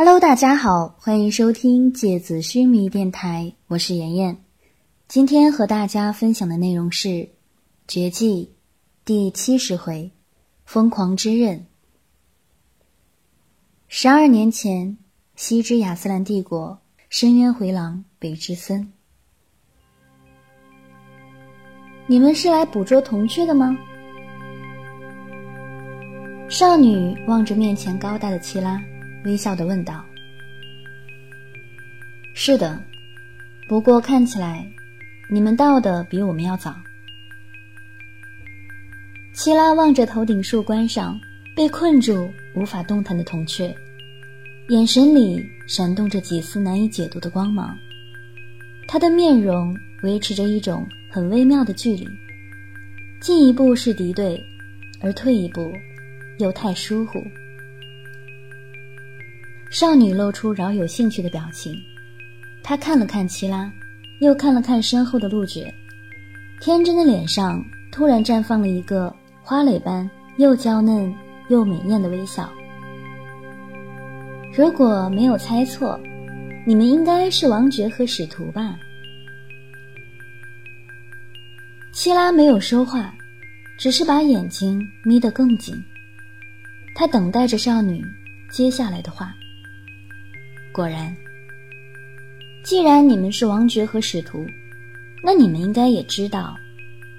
Hello，大家好，欢迎收听芥子须弥电台，我是妍妍。今天和大家分享的内容是《绝技》第七十回“疯狂之刃”。十二年前，西之亚斯兰帝国，深渊回廊北之森。你们是来捕捉铜雀的吗？少女望着面前高大的七拉。微笑的问道：“是的，不过看起来，你们到的比我们要早。”七拉望着头顶树冠上被困住、无法动弹的铜雀，眼神里闪动着几丝难以解读的光芒。他的面容维持着一种很微妙的距离，进一步是敌对，而退一步又太疏忽。少女露出饶有兴趣的表情，她看了看七拉，又看了看身后的陆爵，天真的脸上突然绽放了一个花蕾般又娇嫩又美艳的微笑。如果没有猜错，你们应该是王爵和使徒吧？七拉没有说话，只是把眼睛眯得更紧。他等待着少女接下来的话。果然，既然你们是王爵和使徒，那你们应该也知道，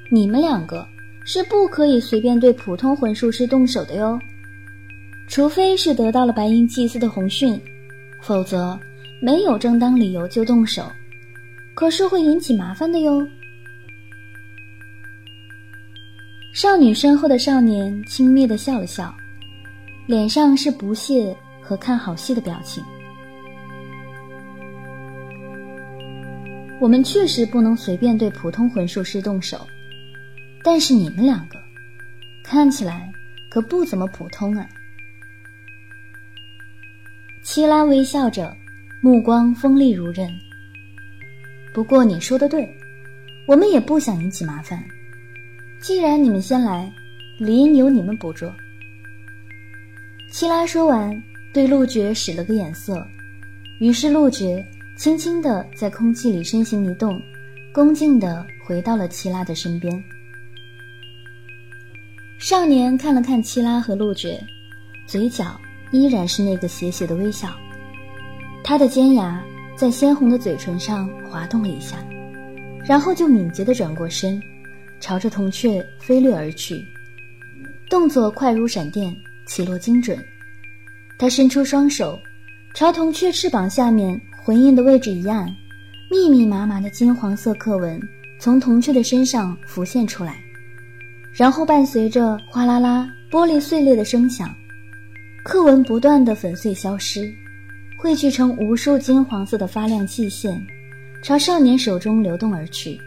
你们两个是不可以随便对普通魂术师动手的哟。除非是得到了白银祭司的红讯，否则没有正当理由就动手，可是会引起麻烦的哟。少女身后的少年轻蔑的笑了笑，脸上是不屑和看好戏的表情。我们确实不能随便对普通魂术师动手，但是你们两个看起来可不怎么普通啊！七拉微笑着，目光锋利如刃。不过你说的对，我们也不想引起麻烦。既然你们先来，理应由你们捕捉。七拉说完，对陆绝使了个眼色，于是陆绝。轻轻地在空气里身形一动，恭敬地回到了七拉的身边。少年看了看七拉和陆爵，嘴角依然是那个邪邪的微笑。他的尖牙在鲜红的嘴唇上滑动了一下，然后就敏捷地转过身，朝着铜雀飞掠而去，动作快如闪电，起落精准。他伸出双手，朝铜雀翅膀下面。魂印的位置一按，密密麻麻的金黄色刻纹从铜雀的身上浮现出来，然后伴随着哗啦啦玻璃碎裂的声响，刻纹不断的粉碎消失，汇聚成无数金黄色的发亮细线，朝少年手中流动而去。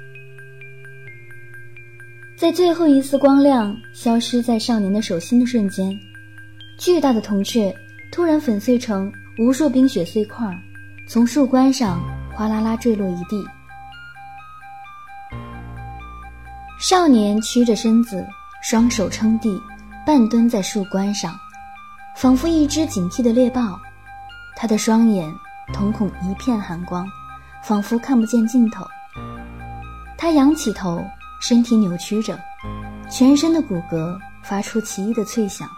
在最后一丝光亮消失在少年的手心的瞬间，巨大的铜雀突然粉碎成无数冰雪碎块。从树冠上哗啦啦坠落一地，少年屈着身子，双手撑地，半蹲在树冠上，仿佛一只警惕的猎豹。他的双眼瞳孔一片寒光，仿佛看不见尽头。他仰起头，身体扭曲着，全身的骨骼发出奇异的脆响。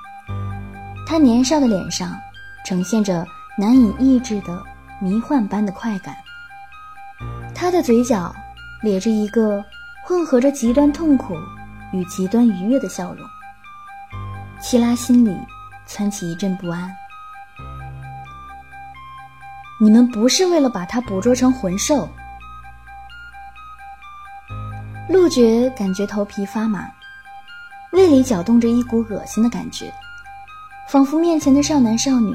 他年少的脸上呈现着难以抑制的。迷幻般的快感，他的嘴角咧着一个混合着极端痛苦与极端愉悦的笑容。七拉心里窜起一阵不安。你们不是为了把他捕捉成魂兽？陆绝感觉头皮发麻，胃里搅动着一股恶心的感觉，仿佛面前的少男少女。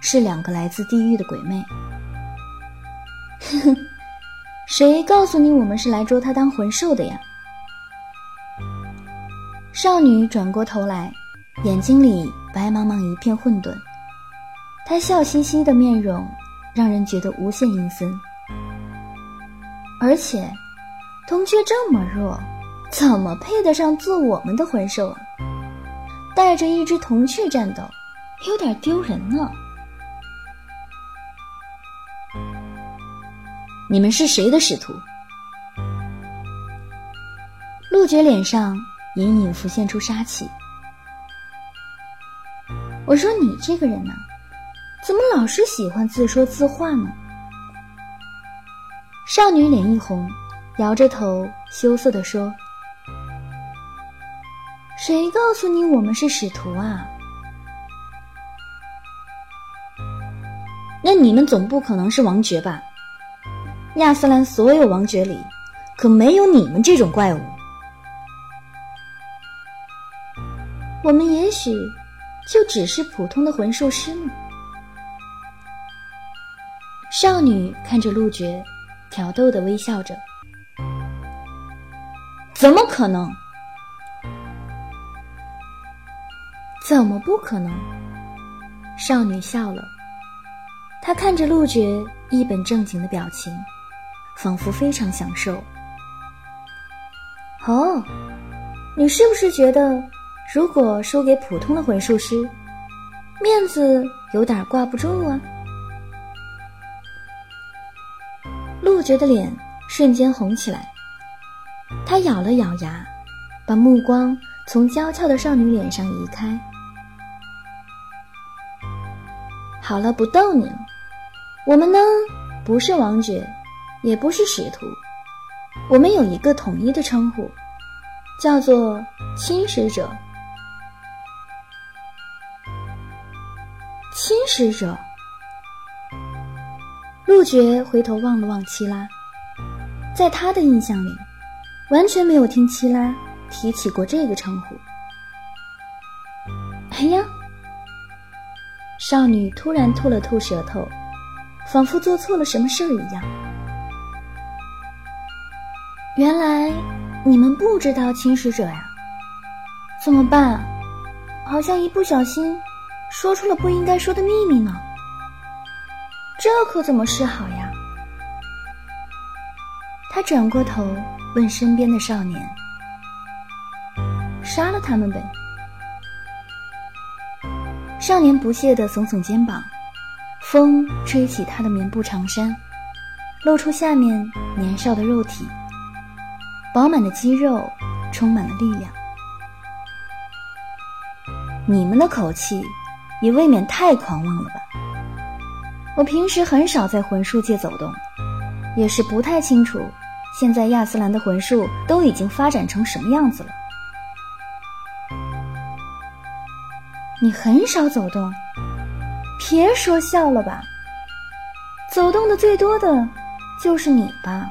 是两个来自地狱的鬼魅。哼哼，谁告诉你我们是来捉他当魂兽的呀？少女转过头来，眼睛里白茫茫一片混沌。她笑嘻嘻的面容让人觉得无限阴森。而且，铜雀这么弱，怎么配得上做我们的魂兽啊？带着一只铜雀战斗，有点丢人呢。你们是谁的使徒？陆爵脸上隐隐浮现出杀气。我说你这个人呢，怎么老是喜欢自说自话呢？少女脸一红，摇着头羞涩地说：“谁告诉你我们是使徒啊？那你们总不可能是王爵吧？亚斯兰所有王爵里，可没有你们这种怪物。我们也许……”就只是普通的魂术师呢？少女看着陆爵，挑逗的微笑着。怎么可能？怎么不可能？少女笑了，她看着陆爵一本正经的表情，仿佛非常享受。哦，你是不是觉得？如果输给普通的魂术师，面子有点挂不住啊！陆觉的脸瞬间红起来，他咬了咬牙，把目光从娇俏的少女脸上移开。好了，不逗你了。我们呢，不是王爵，也不是使徒，我们有一个统一的称呼，叫做侵蚀者。侵蚀者。陆爵回头望了望七拉，在他的印象里，完全没有听七拉提起过这个称呼。哎呀！少女突然吐了吐舌头，仿佛做错了什么事儿一样。原来你们不知道侵蚀者呀？怎么办？好像一不小心。说出了不应该说的秘密呢，这可怎么是好呀？他转过头问身边的少年：“杀了他们呗？”少年不屑地耸耸肩膀，风吹起他的棉布长衫，露出下面年少的肉体，饱满的肌肉充满了力量。你们的口气。也未免太狂妄了吧！我平时很少在魂术界走动，也是不太清楚现在亚斯兰的魂术都已经发展成什么样子了。你很少走动，别说笑了吧！走动的最多的就是你吧？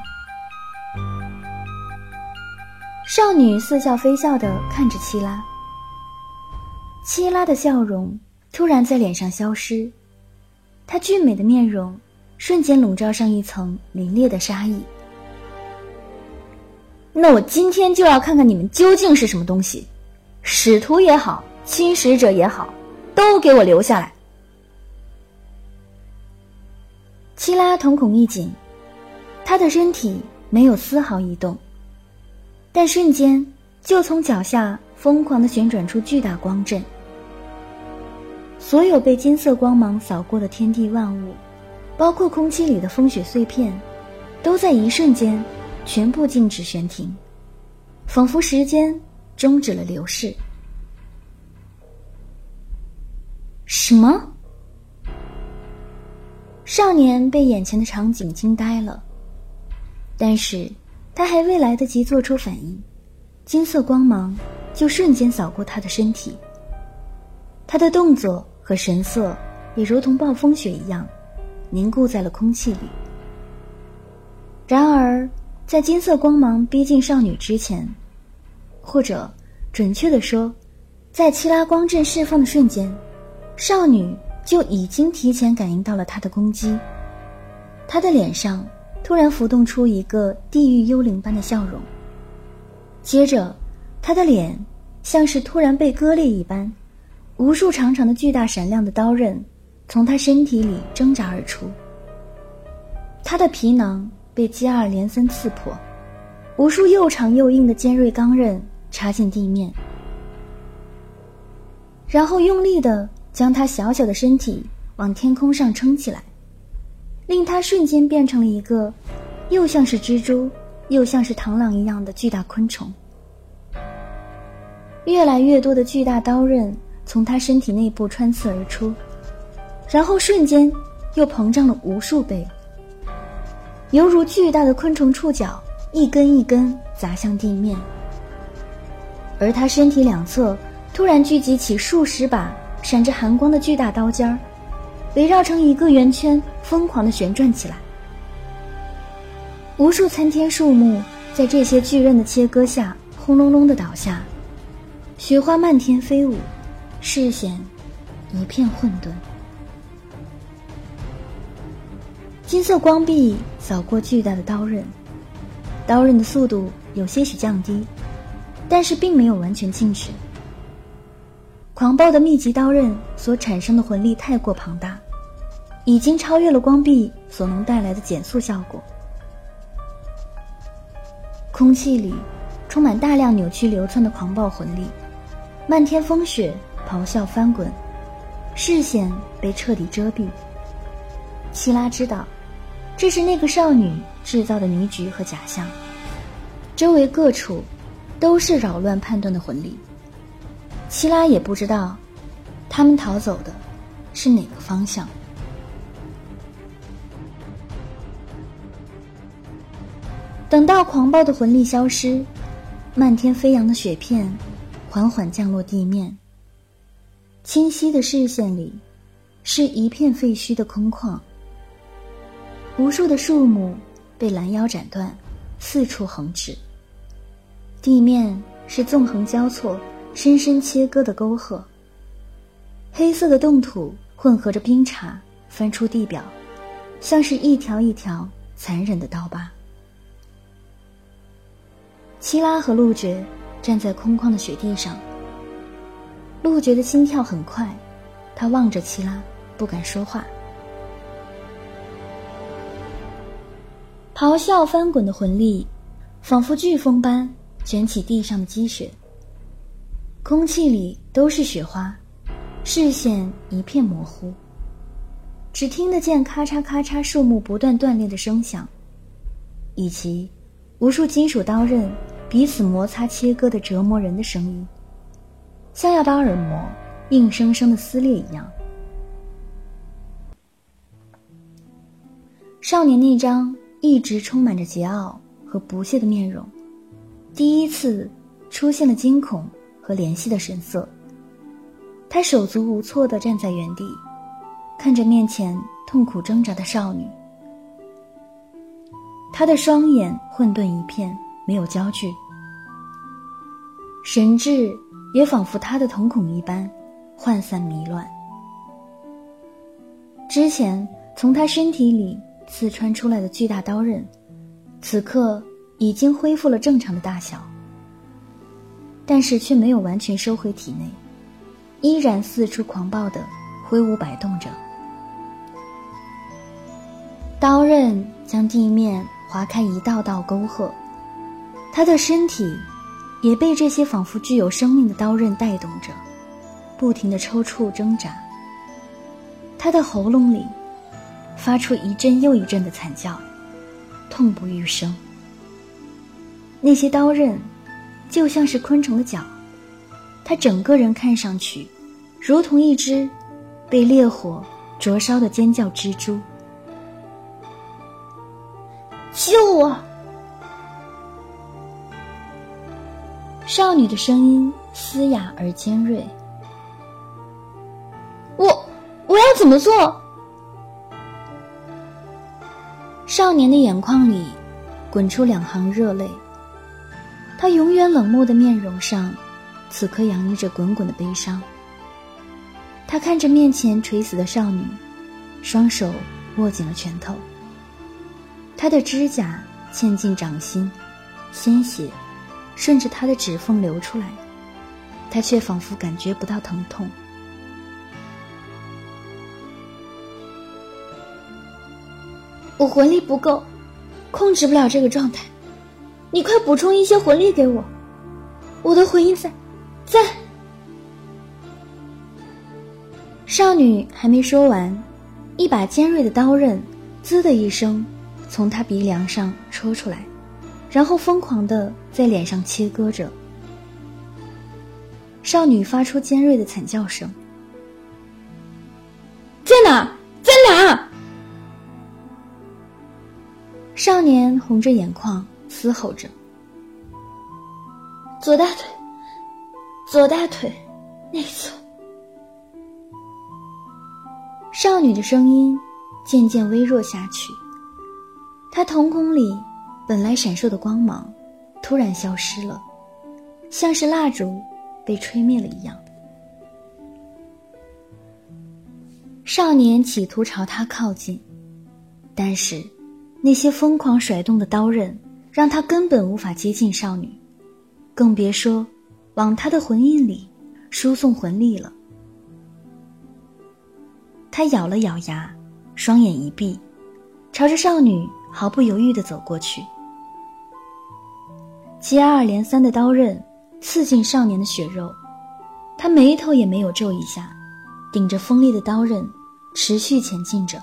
少女似笑非笑的看着七拉，七拉的笑容。突然在脸上消失，她俊美的面容瞬间笼罩上一层凛冽的杀意。那我今天就要看看你们究竟是什么东西，使徒也好，侵蚀者也好，都给我留下来！七拉瞳孔一紧，他的身体没有丝毫移动，但瞬间就从脚下疯狂的旋转出巨大光阵。所有被金色光芒扫过的天地万物，包括空气里的风雪碎片，都在一瞬间全部静止悬停，仿佛时间终止了流逝。什么？少年被眼前的场景惊呆了，但是他还未来得及做出反应，金色光芒就瞬间扫过他的身体，他的动作。和神色也如同暴风雪一样，凝固在了空气里。然而，在金色光芒逼近少女之前，或者准确的说，在七拉光阵释放的瞬间，少女就已经提前感应到了他的攻击。她的脸上突然浮动出一个地狱幽灵般的笑容，接着，他的脸像是突然被割裂一般。无数长长的、巨大、闪亮的刀刃从他身体里挣扎而出，他的皮囊被接二连三刺破，无数又长又硬的尖锐钢刃插进地面，然后用力的将他小小的身体往天空上撑起来，令他瞬间变成了一个又像是蜘蛛，又像是螳螂一样的巨大昆虫。越来越多的巨大刀刃从他身体内部穿刺而出，然后瞬间又膨胀了无数倍，犹如巨大的昆虫触角，一根一根砸向地面。而他身体两侧突然聚集起数十把闪着寒光的巨大刀尖儿，围绕成一个圆圈，疯狂的旋转起来。无数参天树木在这些巨刃的切割下，轰隆隆的倒下。雪花漫天飞舞，视线一片混沌。金色光壁扫过巨大的刀刃，刀刃的速度有些许降低，但是并没有完全静止。狂暴的密集刀刃所产生的魂力太过庞大，已经超越了光壁所能带来的减速效果。空气里充满大量扭曲流窜的狂暴魂力。漫天风雪，咆哮翻滚，视线被彻底遮蔽。希拉知道，这是那个少女制造的迷局和假象。周围各处都是扰乱判断的魂力。希拉也不知道，他们逃走的是哪个方向。等到狂暴的魂力消失，漫天飞扬的雪片。缓缓降落地面。清晰的视线里，是一片废墟的空旷。无数的树木被拦腰斩断，四处横直。地面是纵横交错、深深切割的沟壑。黑色的冻土混合着冰碴翻出地表，像是一条一条残忍的刀疤。七拉和陆绝。站在空旷的雪地上，陆觉的心跳很快，他望着齐拉，不敢说话。咆哮翻滚的魂力，仿佛飓风般卷起地上的积雪。空气里都是雪花，视线一片模糊，只听得见咔嚓咔嚓树木不断断裂的声响，以及无数金属刀刃。彼此摩擦切割的折磨人的声音，像要把耳膜硬生生的撕裂一样。少年那张一直充满着桀骜和不屑的面容，第一次出现了惊恐和怜惜的神色。他手足无措的站在原地，看着面前痛苦挣扎的少女，他的双眼混沌一片。没有焦距，神智也仿佛他的瞳孔一般涣散迷乱。之前从他身体里刺穿出来的巨大刀刃，此刻已经恢复了正常的大小，但是却没有完全收回体内，依然四处狂暴的挥舞摆动着。刀刃将地面划开一道道沟壑。他的身体也被这些仿佛具有生命的刀刃带动着，不停的抽搐挣扎。他的喉咙里发出一阵又一阵的惨叫，痛不欲生。那些刀刃就像是昆虫的脚，他整个人看上去如同一只被烈火灼烧的尖叫蜘蛛。救我！少女的声音嘶哑而尖锐。我我要怎么做？少年的眼眶里滚出两行热泪。他永远冷漠的面容上，此刻洋溢着滚滚的悲伤。他看着面前垂死的少女，双手握紧了拳头。他的指甲嵌进掌心，鲜血。顺着他的指缝流出来，他却仿佛感觉不到疼痛。我魂力不够，控制不了这个状态，你快补充一些魂力给我。我的魂音在，在。少女还没说完，一把尖锐的刀刃“滋”的一声从他鼻梁上戳出来，然后疯狂的在脸上切割着。少女发出尖锐的惨叫声：“在哪？在哪？”少年红着眼眶嘶吼着：“左大腿，左大腿，那侧。”少女的声音渐渐微弱下去，他瞳孔里本来闪烁的光芒突然消失了，像是蜡烛被吹灭了一样。少年企图朝他靠近，但是那些疯狂甩动的刀刃让他根本无法接近少女，更别说往他的魂印里输送魂力了。他咬了咬牙，双眼一闭，朝着少女毫不犹豫地走过去。接二连三的刀刃刺进少年的血肉，他眉头也没有皱一下，顶着锋利的刀刃持续前进着。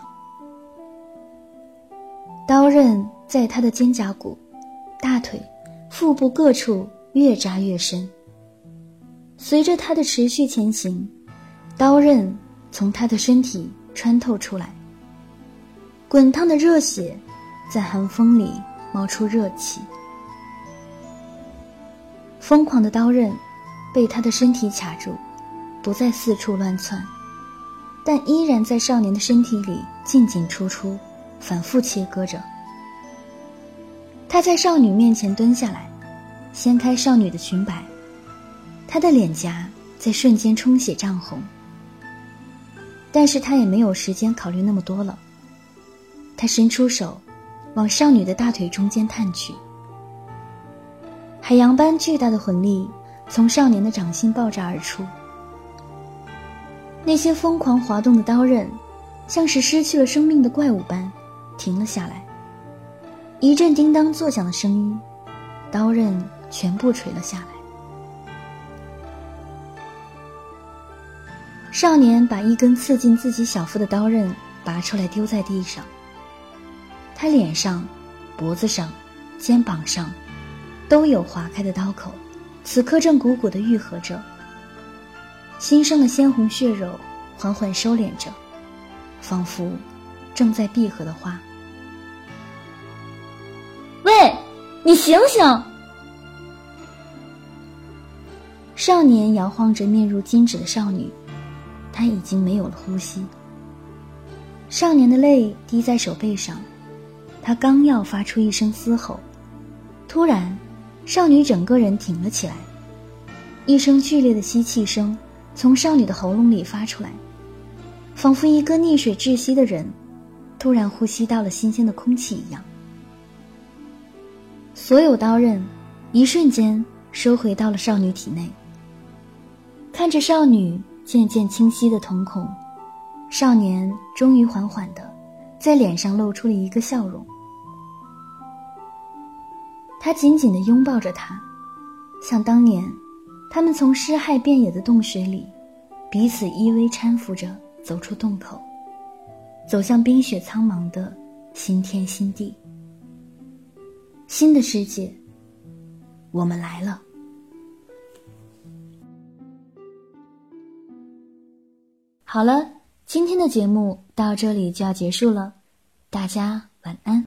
刀刃在他的肩胛骨、大腿、腹部各处越扎越深。随着他的持续前行，刀刃。从他的身体穿透出来，滚烫的热血在寒风里冒出热气。疯狂的刀刃被他的身体卡住，不再四处乱窜，但依然在少年的身体里进进出出，反复切割着。他在少女面前蹲下来，掀开少女的裙摆，他的脸颊在瞬间充血涨红。但是他也没有时间考虑那么多了。他伸出手，往少女的大腿中间探去。海洋般巨大的魂力从少年的掌心爆炸而出。那些疯狂滑动的刀刃，像是失去了生命的怪物般，停了下来。一阵叮当作响的声音，刀刃全部垂了下来。少年把一根刺进自己小腹的刀刃拔出来，丢在地上。他脸上、脖子上、肩膀上，都有划开的刀口，此刻正鼓鼓的愈合着。新生的鲜红血肉缓缓收敛着，仿佛正在闭合的花。喂，你醒醒！少年摇晃着面如金纸的少女。他已经没有了呼吸。少年的泪滴在手背上，他刚要发出一声嘶吼，突然，少女整个人挺了起来，一声剧烈的吸气声从少女的喉咙里发出来，仿佛一个溺水窒息的人突然呼吸到了新鲜的空气一样。所有刀刃一瞬间收回到了少女体内，看着少女。渐渐清晰的瞳孔，少年终于缓缓的在脸上露出了一个笑容。他紧紧的拥抱着她，像当年他们从尸骸遍野的洞穴里彼此依偎搀扶着走出洞口，走向冰雪苍茫的新天新地。新的世界，我们来了。好了，今天的节目到这里就要结束了，大家晚安。